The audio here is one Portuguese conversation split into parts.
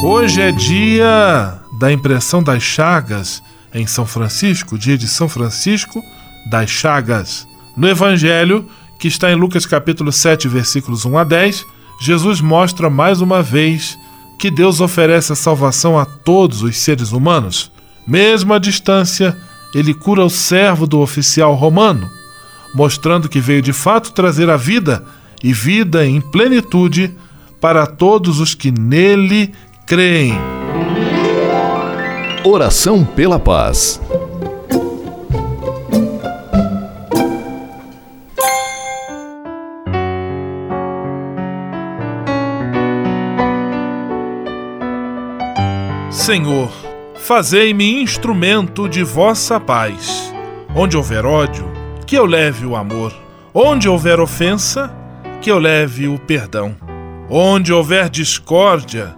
Hoje é dia da impressão das chagas em São Francisco, dia de São Francisco das Chagas. No Evangelho, que está em Lucas capítulo 7, versículos 1 a 10, Jesus mostra mais uma vez que Deus oferece a salvação a todos os seres humanos. Mesmo à distância, ele cura o servo do oficial romano, mostrando que veio de fato trazer a vida e vida em plenitude para todos os que nele creem. Oração pela paz. Senhor, fazei-me instrumento de vossa paz. Onde houver ódio, que eu leve o amor. Onde houver ofensa, que eu leve o perdão. Onde houver discórdia,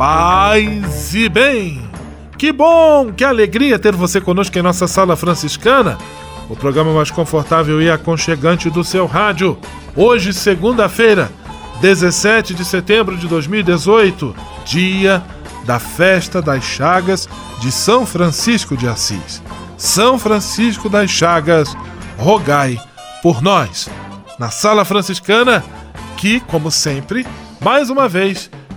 Paz e bem! Que bom, que alegria ter você conosco em nossa Sala Franciscana, o programa mais confortável e aconchegante do seu rádio. Hoje, segunda-feira, 17 de setembro de 2018, dia da festa das chagas de São Francisco de Assis. São Francisco das Chagas, rogai por nós. Na Sala Franciscana, que, como sempre, mais uma vez,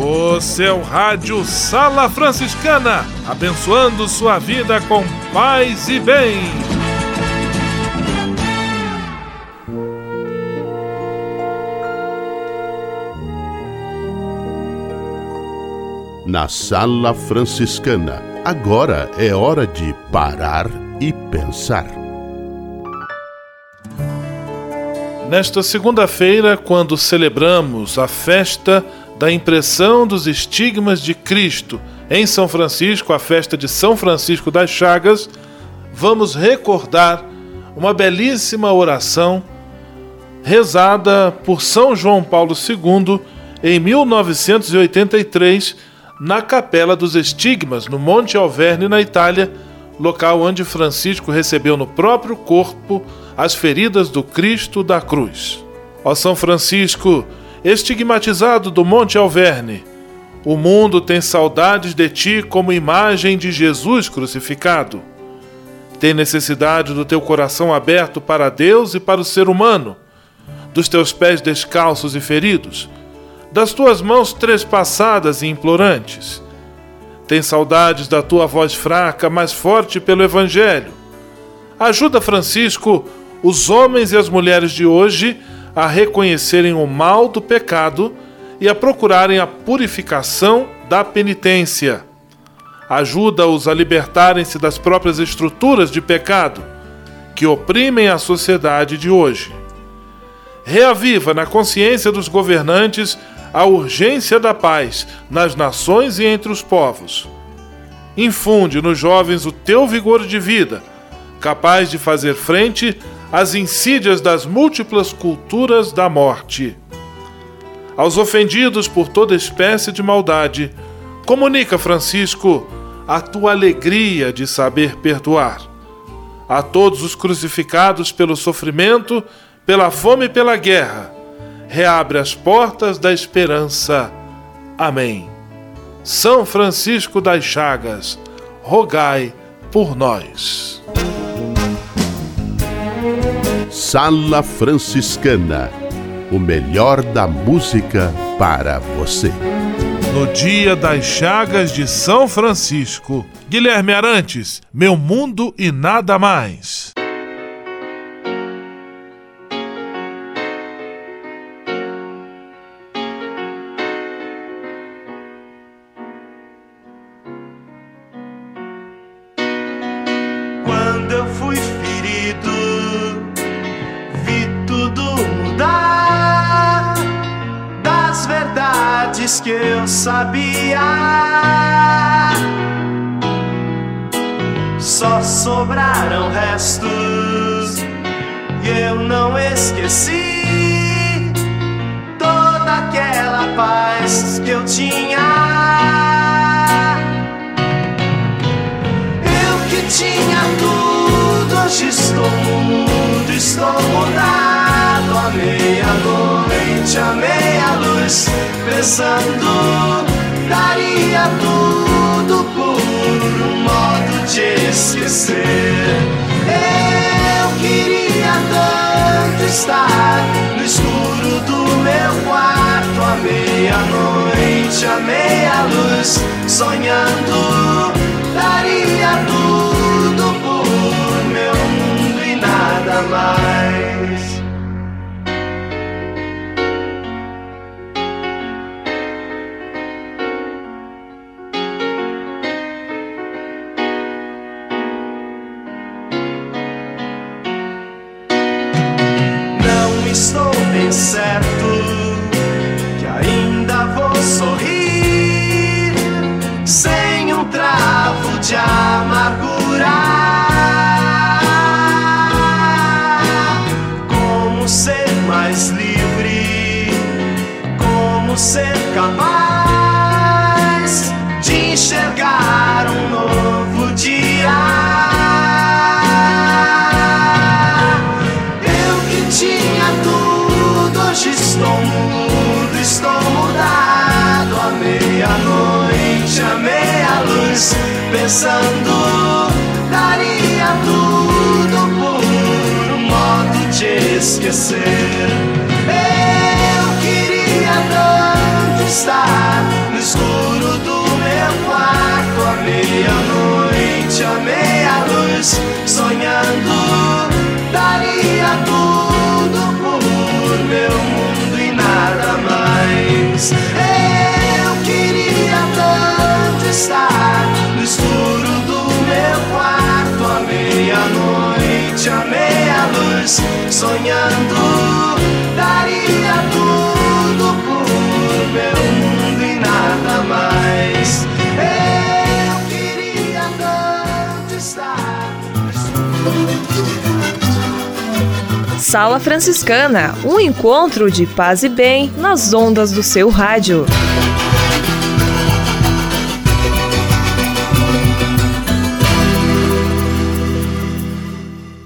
O seu rádio Sala Franciscana, abençoando sua vida com paz e bem. Na Sala Franciscana, agora é hora de parar e pensar. Nesta segunda-feira, quando celebramos a festa da impressão dos estigmas de Cristo em São Francisco, a festa de São Francisco das Chagas, vamos recordar uma belíssima oração rezada por São João Paulo II em 1983 na Capela dos Estigmas, no Monte Alverne, na Itália, local onde Francisco recebeu no próprio corpo as feridas do Cristo da cruz. Ó São Francisco, estigmatizado do Monte Alverne, o mundo tem saudades de ti como imagem de Jesus crucificado. Tem necessidade do teu coração aberto para Deus e para o ser humano, dos teus pés descalços e feridos, das tuas mãos trespassadas e implorantes. Tem saudades da tua voz fraca, mas forte pelo Evangelho. Ajuda, Francisco, os homens e as mulheres de hoje a reconhecerem o mal do pecado e a procurarem a purificação da penitência. Ajuda-os a libertarem-se das próprias estruturas de pecado que oprimem a sociedade de hoje. Reaviva na consciência dos governantes a urgência da paz nas nações e entre os povos. Infunde nos jovens o teu vigor de vida, capaz de fazer frente às insídias das múltiplas culturas da morte. Aos ofendidos por toda espécie de maldade, comunica, Francisco, a tua alegria de saber perdoar. A todos os crucificados pelo sofrimento, pela fome e pela guerra, reabre as portas da esperança. Amém. São Francisco das Chagas, rogai por nós. Sala Franciscana o melhor da música para você. No dia das chagas de São Francisco, Guilherme Arantes, Meu Mundo e Nada Mais. Meia-noite, à meia-luz, pensando, daria tudo por um modo de esquecer. Eu queria tanto estar no escuro do meu quarto, à meia-noite, à meia-luz, sonhando daria tudo por meu mundo e nada mais. Capaz de enxergar um novo dia. hoje estou mudo, estou mudado à meia-noite, à meia-luz, pensando, daria tudo por um modo de esquecer. Sonhando. Daria tudo por meu mundo e nada mais. Eu queria tanto estar. Sala Franciscana, um encontro de paz e bem nas ondas do seu rádio.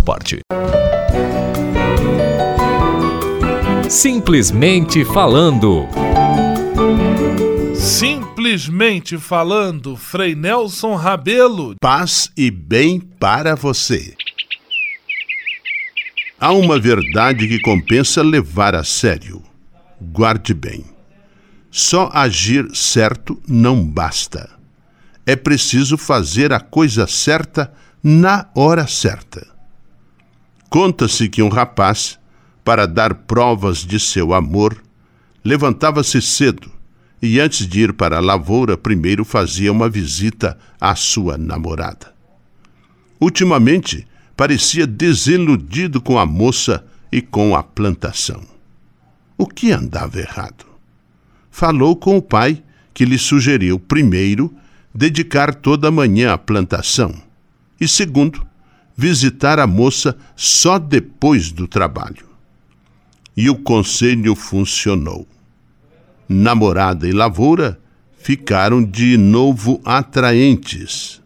parte. Simplesmente falando. Simplesmente falando, Frei Nelson Rabelo. Paz e bem para você. Há uma verdade que compensa levar a sério. Guarde bem. Só agir certo não basta. É preciso fazer a coisa certa na hora certa. Conta-se que um rapaz, para dar provas de seu amor, levantava-se cedo e, antes de ir para a lavoura, primeiro fazia uma visita à sua namorada. Ultimamente, parecia desiludido com a moça e com a plantação. O que andava errado? Falou com o pai, que lhe sugeriu, primeiro, dedicar toda a manhã à plantação, e segundo, visitar a moça só depois do trabalho. E o conselho funcionou. Namorada e lavoura ficaram de novo atraentes.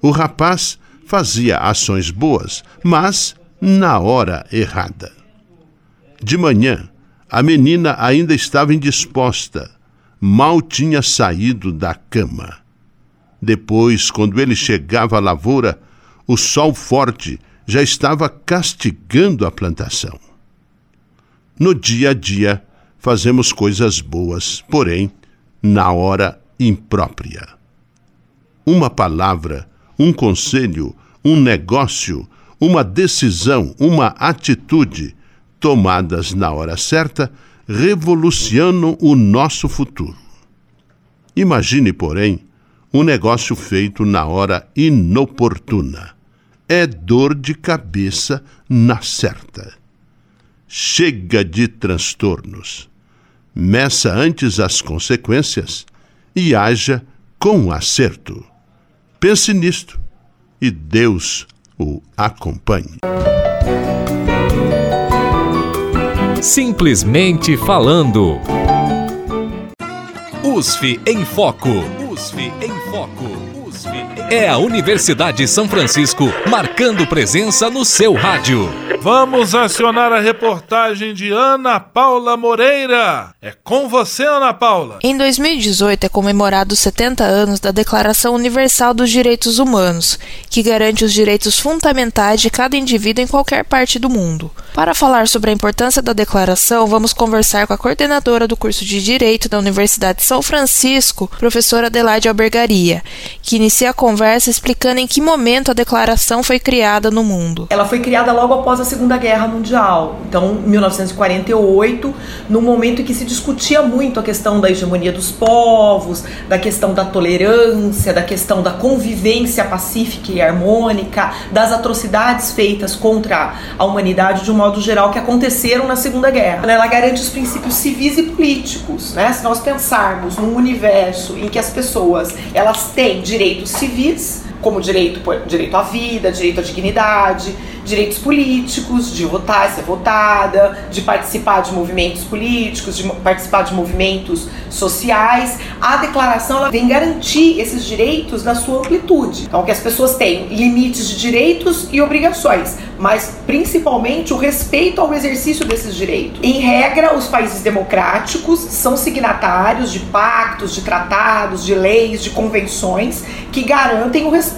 O rapaz fazia ações boas, mas na hora errada. De manhã, a menina ainda estava indisposta, mal tinha saído da cama. Depois, quando ele chegava à lavoura, o sol forte já estava castigando a plantação. No dia a dia, fazemos coisas boas, porém, na hora imprópria. Uma palavra, um conselho, um negócio, uma decisão, uma atitude, tomadas na hora certa, revolucionam o nosso futuro. Imagine, porém, um negócio feito na hora inoportuna é dor de cabeça na certa. Chega de transtornos. Meça antes as consequências e haja com acerto. Pense nisto e Deus o acompanhe. Simplesmente falando. USF em Foco. USF em Foco. É a Universidade São Francisco marcando presença no seu rádio. Vamos acionar a reportagem de Ana Paula Moreira. É com você, Ana Paula. Em 2018 é comemorado os 70 anos da Declaração Universal dos Direitos Humanos, que garante os direitos fundamentais de cada indivíduo em qualquer parte do mundo. Para falar sobre a importância da declaração, vamos conversar com a coordenadora do curso de Direito da Universidade de São Francisco, professora Adelaide Albergaria, que inicia a conversa explicando em que momento a declaração foi criada no mundo. Ela foi criada logo após a Segunda Guerra Mundial, então 1948, no momento em que se discutia muito a questão da hegemonia dos povos, da questão da tolerância, da questão da convivência pacífica e harmônica, das atrocidades feitas contra a humanidade de um modo geral que aconteceram na Segunda Guerra. Ela garante os princípios civis e políticos, né? Se nós pensarmos num universo em que as pessoas elas têm direitos civis, como direito, direito à vida, direito à dignidade, direitos políticos, de votar, ser votada, de participar de movimentos políticos, de participar de movimentos sociais. A declaração ela vem garantir esses direitos na sua amplitude. Então, que as pessoas têm limites de direitos e obrigações, mas principalmente o respeito ao exercício desses direitos. Em regra, os países democráticos são signatários de pactos, de tratados, de leis, de convenções que garantem o respeito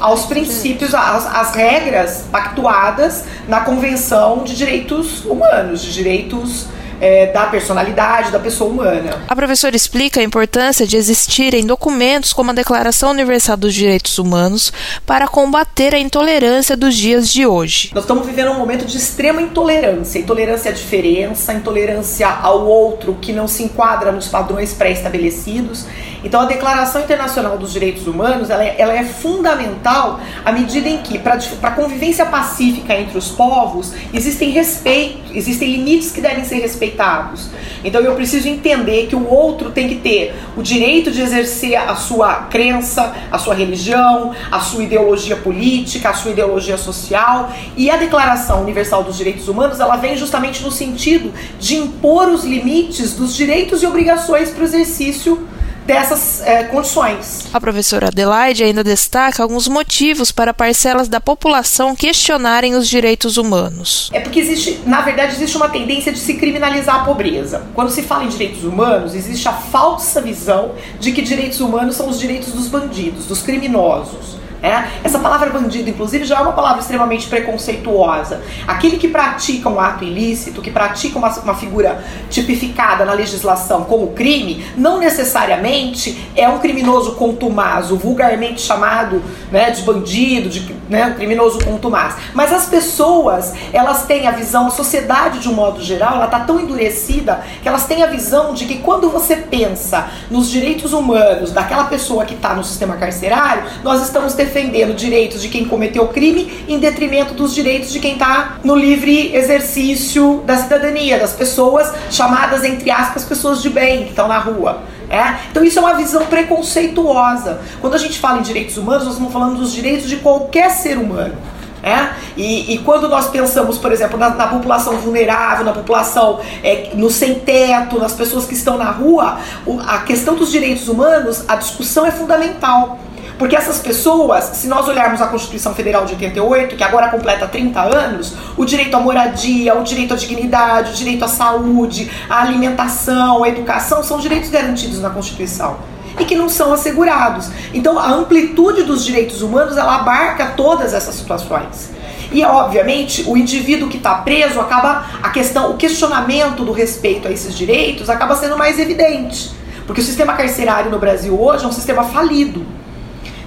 aos princípios, às, às regras pactuadas na Convenção de Direitos Humanos, de direitos é, da personalidade da pessoa humana. A professora explica a importância de existirem documentos como a Declaração Universal dos Direitos Humanos para combater a intolerância dos dias de hoje. Nós estamos vivendo um momento de extrema intolerância, intolerância à diferença, intolerância ao outro que não se enquadra nos padrões pré-estabelecidos. Então a Declaração Internacional dos Direitos Humanos ela é, ela é fundamental à medida em que, para a convivência pacífica entre os povos, existem respeito, existem limites que devem ser respeitados. Então eu preciso entender que o outro tem que ter o direito de exercer a sua crença, a sua religião, a sua ideologia política, a sua ideologia social. E a Declaração Universal dos Direitos Humanos ela vem justamente no sentido de impor os limites dos direitos e obrigações para o exercício dessas é, condições. A professora Adelaide ainda destaca alguns motivos para parcelas da população questionarem os direitos humanos. É porque existe, na verdade, existe uma tendência de se criminalizar a pobreza. Quando se fala em direitos humanos, existe a falsa visão de que direitos humanos são os direitos dos bandidos, dos criminosos. É? Essa palavra bandido, inclusive, já é uma palavra extremamente preconceituosa. Aquele que pratica um ato ilícito, que pratica uma, uma figura tipificada na legislação como crime, não necessariamente é um criminoso contumaz, o vulgarmente chamado né, de bandido, de né, criminoso contumaz. Mas as pessoas, elas têm a visão, a sociedade de um modo geral, ela está tão endurecida que elas têm a visão de que quando você pensa nos direitos humanos daquela pessoa que está no sistema carcerário, nós estamos defendendo direitos de quem cometeu o crime em detrimento dos direitos de quem está no livre exercício da cidadania, das pessoas chamadas, entre aspas, pessoas de bem que estão na rua. É? Então isso é uma visão preconceituosa. Quando a gente fala em direitos humanos, nós estamos falando dos direitos de qualquer ser humano. É? E, e, quando nós pensamos, por exemplo, na, na população vulnerável, na população é, no sem teto, nas pessoas que estão na rua, a questão dos direitos humanos, a discussão é fundamental. Porque essas pessoas, se nós olharmos a Constituição Federal de 88, que agora completa 30 anos, o direito à moradia, o direito à dignidade, o direito à saúde, à alimentação, à educação, são direitos garantidos na Constituição e que não são assegurados. Então, a amplitude dos direitos humanos ela abarca todas essas situações. E obviamente o indivíduo que está preso acaba a questão, o questionamento do respeito a esses direitos acaba sendo mais evidente, porque o sistema carcerário no Brasil hoje é um sistema falido.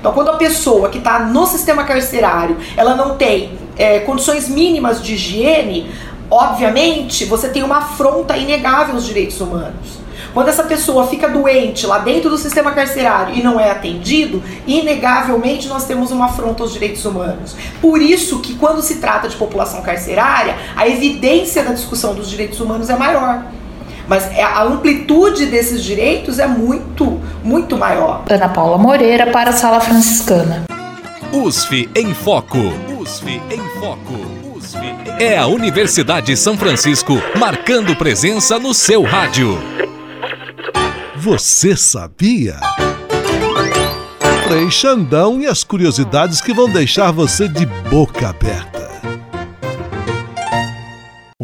Então, quando a pessoa que está no sistema carcerário, ela não tem é, condições mínimas de higiene, obviamente você tem uma afronta inegável aos direitos humanos. Quando essa pessoa fica doente lá dentro do sistema carcerário e não é atendido, inegavelmente nós temos uma afronta aos direitos humanos. Por isso que quando se trata de população carcerária, a evidência da discussão dos direitos humanos é maior. Mas é, a amplitude desses direitos é muito, muito maior. Ana Paula Moreira para a Sala Franciscana. USF em Foco. USF em Foco. USF em... É a Universidade São Francisco marcando presença no seu rádio. Você sabia? Frei Xandão e as curiosidades que vão deixar você de boca aberta.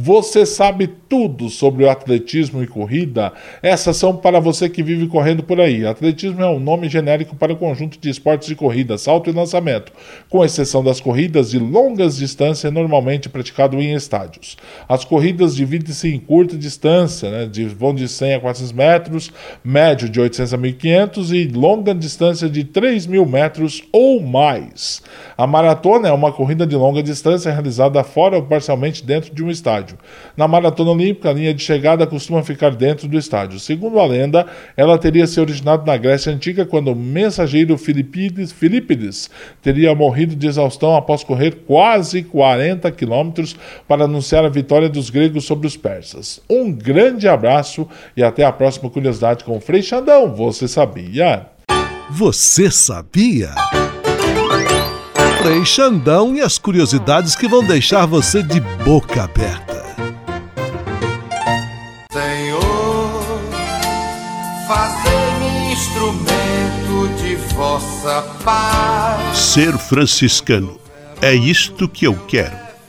Você sabe tudo sobre o atletismo e corrida? Essas são para você que vive correndo por aí. Atletismo é um nome genérico para o conjunto de esportes de corrida, salto e lançamento, com exceção das corridas de longas distâncias, normalmente praticado em estádios. As corridas dividem-se em curta distância, né, de, vão de 100 a 400 metros, médio de 800 a 1500 e longa distância de 3 mil metros ou mais. A maratona é uma corrida de longa distância realizada fora ou parcialmente dentro de um estádio. Na maratona olímpica, a linha de chegada costuma ficar dentro do estádio. Segundo a lenda, ela teria se originado na Grécia Antiga quando o mensageiro Filipides, Filipides teria morrido de exaustão após correr quase 40 quilômetros para anunciar a vitória dos gregos sobre os persas. Um grande abraço e até a próxima curiosidade com o Frei Xandão. Você sabia? Você sabia? Frei Xandão e as curiosidades que vão deixar você de boca aberta. Vossa paz. Ser franciscano é isto que eu quero.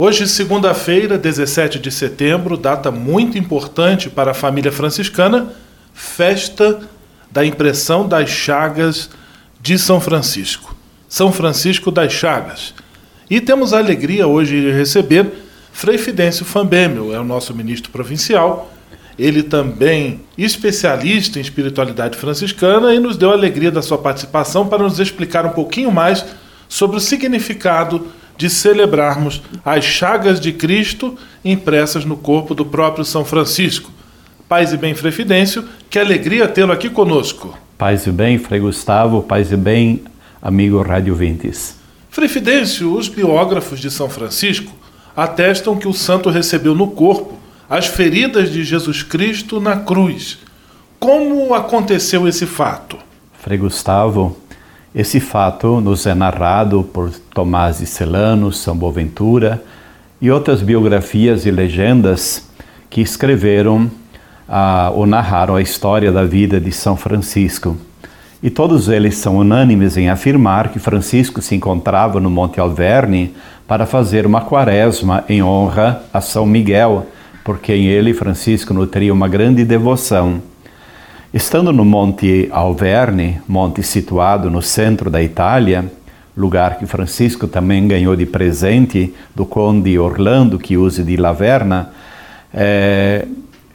Hoje, segunda-feira, 17 de setembro, data muito importante para a família franciscana, festa da impressão das chagas de São Francisco. São Francisco das Chagas. E temos a alegria hoje de receber Frei Fidêncio Fambemel, é o nosso ministro provincial. Ele também especialista em espiritualidade franciscana e nos deu a alegria da sua participação para nos explicar um pouquinho mais sobre o significado de celebrarmos as chagas de Cristo impressas no corpo do próprio São Francisco. Paz e bem, Frei Fidêncio, que alegria tê-lo aqui conosco. Paz e bem, Frei Gustavo, paz e bem, amigo Rádio Vintes. Frei Fidêncio, os biógrafos de São Francisco atestam que o santo recebeu no corpo as feridas de Jesus Cristo na cruz. Como aconteceu esse fato? Frei Gustavo, esse fato nos é narrado por Tomás de Celano, São Boaventura e outras biografias e legendas que escreveram ah, ou narraram a história da vida de São Francisco. E todos eles são unânimes em afirmar que Francisco se encontrava no Monte Alverne para fazer uma quaresma em honra a São Miguel, por quem ele, Francisco, nutria uma grande devoção. Estando no Monte Alverne, monte situado no centro da Itália, lugar que Francisco também ganhou de presente do conde Orlando Chiusi de Laverna, é,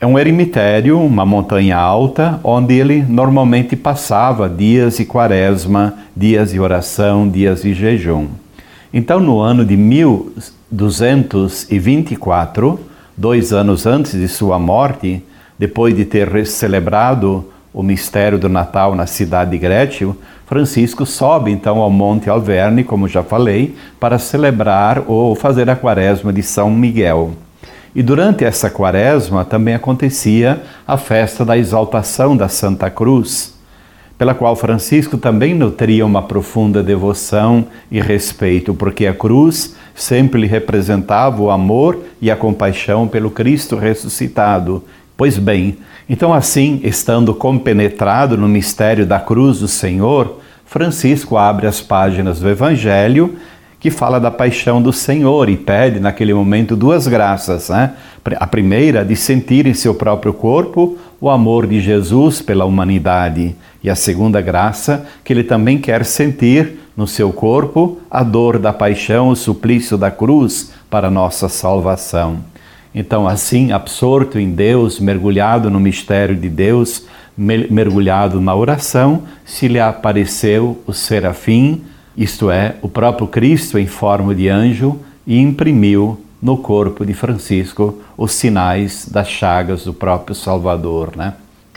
é um eremitério, uma montanha alta, onde ele normalmente passava dias de quaresma, dias de oração, dias de jejum. Então, no ano de 1224, dois anos antes de sua morte, depois de ter celebrado o mistério do Natal na cidade de Grétio, Francisco sobe então ao Monte Alverne, como já falei, para celebrar ou fazer a quaresma de São Miguel. E durante essa quaresma também acontecia a festa da exaltação da Santa Cruz, pela qual Francisco também nutria uma profunda devoção e respeito, porque a cruz sempre lhe representava o amor e a compaixão pelo Cristo ressuscitado Pois bem, então assim, estando compenetrado no mistério da cruz do Senhor, Francisco abre as páginas do Evangelho que fala da paixão do Senhor e pede naquele momento duas graças. Né? A primeira, de sentir em seu próprio corpo o amor de Jesus pela humanidade, e a segunda graça, que ele também quer sentir no seu corpo a dor da paixão, o suplício da cruz para nossa salvação. Então, assim, absorto em Deus, mergulhado no mistério de Deus, mergulhado na oração, se lhe apareceu o serafim, isto é, o próprio Cristo em forma de anjo, e imprimiu no corpo de Francisco os sinais das chagas do próprio Salvador, né?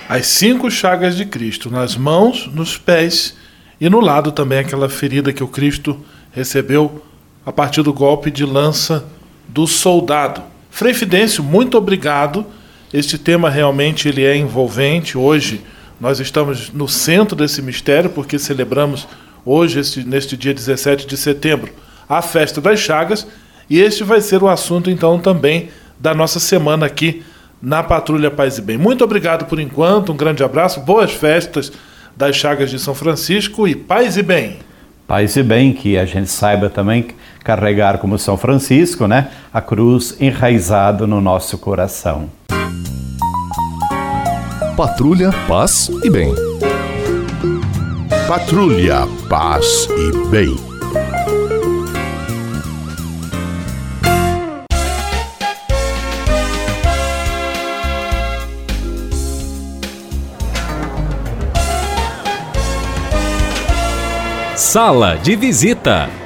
As cinco chagas de Cristo, nas mãos, nos pés e no lado também aquela ferida que o Cristo recebeu a partir do golpe de lança do soldado. Frei Fidêncio, muito obrigado. Este tema realmente ele é envolvente. Hoje nós estamos no centro desse mistério porque celebramos hoje, este, neste dia 17 de setembro, a festa das chagas e este vai ser o assunto, então, também da nossa semana aqui na Patrulha Paz e Bem. Muito obrigado por enquanto, um grande abraço, boas festas das Chagas de São Francisco e paz e bem. Paz e bem, que a gente saiba também carregar como São Francisco, né, a cruz enraizada no nosso coração. Patrulha, paz e bem. Patrulha, paz e bem. Sala de visita.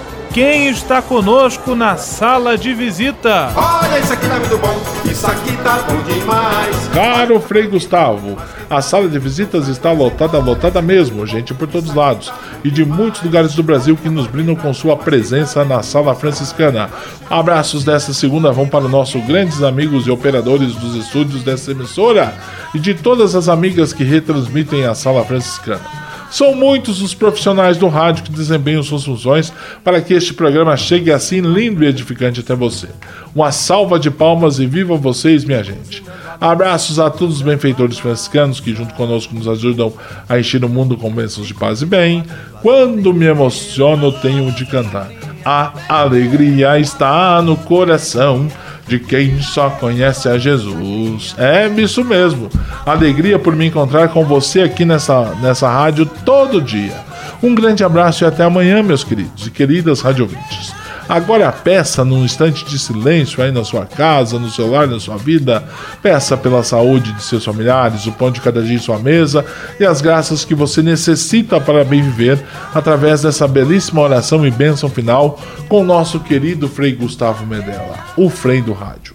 quem está conosco na sala de visita? Olha, isso aqui tá muito bom, isso aqui tá bom demais. Caro Frei Gustavo, a sala de visitas está lotada, lotada mesmo, gente por todos lados. E de muitos lugares do Brasil que nos brindam com sua presença na sala franciscana. Abraços desta segunda vão para nossos grandes amigos e operadores dos estúdios dessa emissora e de todas as amigas que retransmitem a sala franciscana. São muitos os profissionais do rádio que desempenham suas funções para que este programa chegue assim lindo e edificante até você. Uma salva de palmas e viva vocês, minha gente. Abraços a todos os benfeitores franciscanos que, junto conosco, nos ajudam a encher o mundo com bênçãos de paz e bem. Quando me emociono, tenho de cantar. A alegria está no coração de quem só conhece a Jesus. É isso mesmo. Alegria por me encontrar com você aqui nessa, nessa rádio todo dia. Um grande abraço e até amanhã, meus queridos e queridas radiovintes. Agora peça num instante de silêncio aí na sua casa, no celular, na sua vida. Peça pela saúde de seus familiares, o pão de cada dia em sua mesa e as graças que você necessita para bem viver através dessa belíssima oração e bênção final com o nosso querido Frei Gustavo Medella, o Frei do Rádio.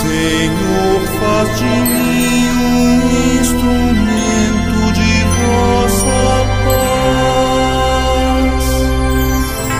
Senhor, faz de mim